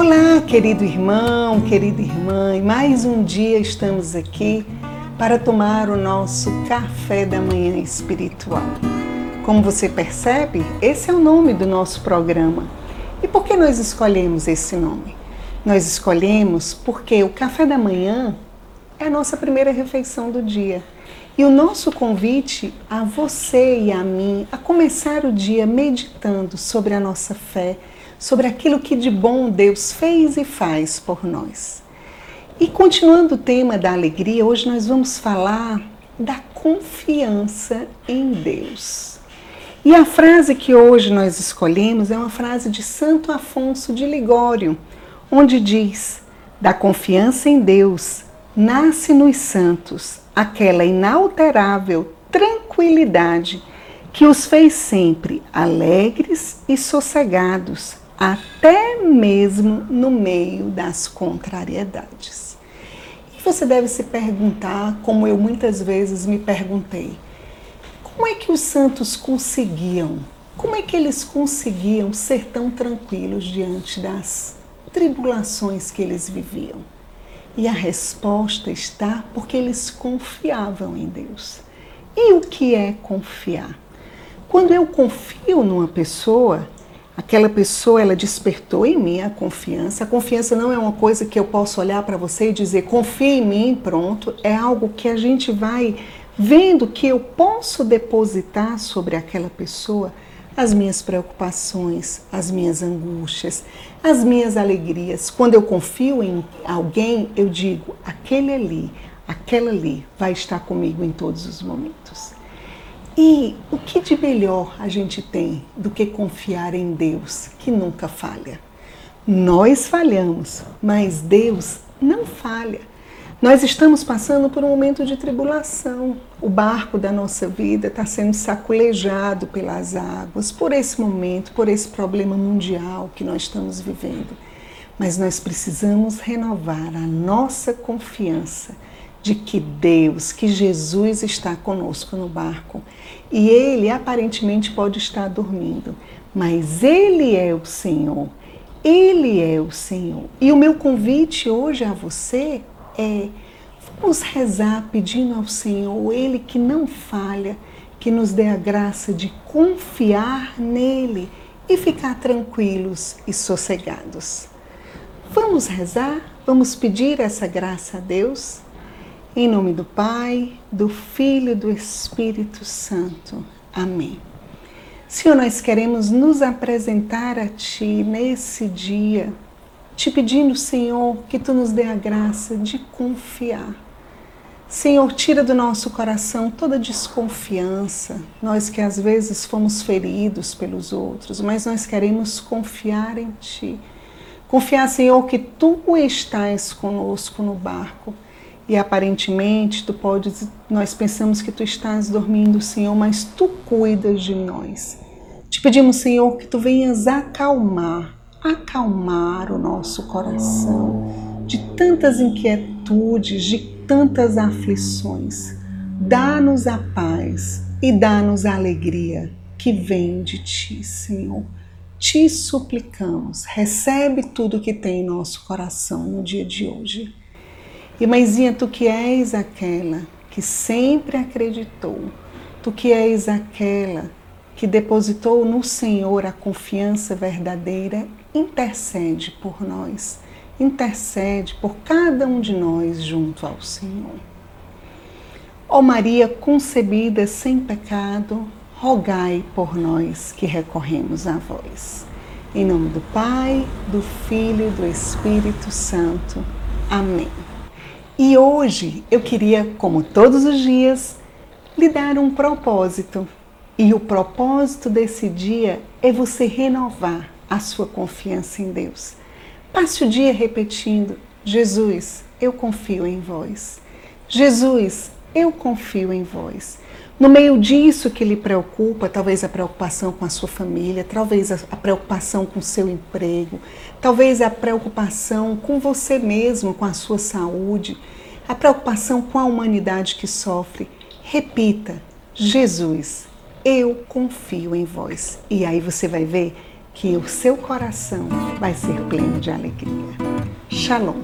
Olá, querido irmão, querida irmã, e mais um dia estamos aqui para tomar o nosso café da manhã espiritual. Como você percebe, esse é o nome do nosso programa. E por que nós escolhemos esse nome? Nós escolhemos porque o café da manhã é a nossa primeira refeição do dia. E o nosso convite a você e a mim a começar o dia meditando sobre a nossa fé, sobre aquilo que de bom Deus fez e faz por nós. E continuando o tema da alegria, hoje nós vamos falar da confiança em Deus. E a frase que hoje nós escolhemos é uma frase de Santo Afonso de Ligório, onde diz: Da confiança em Deus nasce nos santos aquela inalterável tranquilidade que os fez sempre alegres e sossegados, até mesmo no meio das contrariedades. E você deve se perguntar, como eu muitas vezes me perguntei, como é que os santos conseguiam? Como é que eles conseguiam ser tão tranquilos diante das tribulações que eles viviam? E a resposta está porque eles confiavam em Deus. E o que é confiar? Quando eu confio numa pessoa, aquela pessoa ela despertou em mim a confiança. A confiança não é uma coisa que eu posso olhar para você e dizer confie em mim, pronto. É algo que a gente vai vendo que eu posso depositar sobre aquela pessoa as minhas preocupações, as minhas angústias, as minhas alegrias. Quando eu confio em alguém, eu digo: aquele ali, aquela ali vai estar comigo em todos os momentos. E o que de melhor a gente tem do que confiar em Deus, que nunca falha? Nós falhamos, mas Deus não falha. Nós estamos passando por um momento de tribulação. O barco da nossa vida está sendo saculejado pelas águas, por esse momento, por esse problema mundial que nós estamos vivendo. Mas nós precisamos renovar a nossa confiança de que Deus, que Jesus está conosco no barco. E ele aparentemente pode estar dormindo, mas ele é o Senhor. Ele é o Senhor. E o meu convite hoje a você é vamos rezar pedindo ao Senhor, Ele que não falha, que nos dê a graça de confiar nele e ficar tranquilos e sossegados. Vamos rezar? Vamos pedir essa graça a Deus? Em nome do Pai, do Filho e do Espírito Santo. Amém. Senhor, nós queremos nos apresentar a Ti nesse dia te pedindo, Senhor, que tu nos dê a graça de confiar. Senhor, tira do nosso coração toda desconfiança, nós que às vezes fomos feridos pelos outros, mas nós queremos confiar em Ti. Confiar, Senhor, que Tu estás conosco no barco e aparentemente tu podes, nós pensamos que tu estás dormindo, Senhor, mas tu cuidas de nós. Te pedimos, Senhor, que tu venhas acalmar acalmar o nosso coração de tantas inquietudes, de tantas aflições. Dá-nos a paz e dá-nos a alegria que vem de ti, Senhor. Te suplicamos, recebe tudo que tem em nosso coração no dia de hoje. E mãezinha, tu que és aquela que sempre acreditou, tu que és aquela que depositou no Senhor a confiança verdadeira intercede por nós, intercede por cada um de nós junto ao Senhor. Ó Maria concebida sem pecado, rogai por nós que recorremos a vós. Em nome do Pai, do Filho e do Espírito Santo. Amém. E hoje eu queria, como todos os dias, lhe dar um propósito. E o propósito desse dia é você renovar a sua confiança em Deus. Passe o dia repetindo: Jesus, eu confio em vós. Jesus, eu confio em vós. No meio disso que lhe preocupa, talvez a preocupação com a sua família, talvez a preocupação com o seu emprego, talvez a preocupação com você mesmo, com a sua saúde, a preocupação com a humanidade que sofre, repita: Jesus, eu confio em vós. E aí você vai ver que o seu coração vai ser pleno de alegria. Shalom.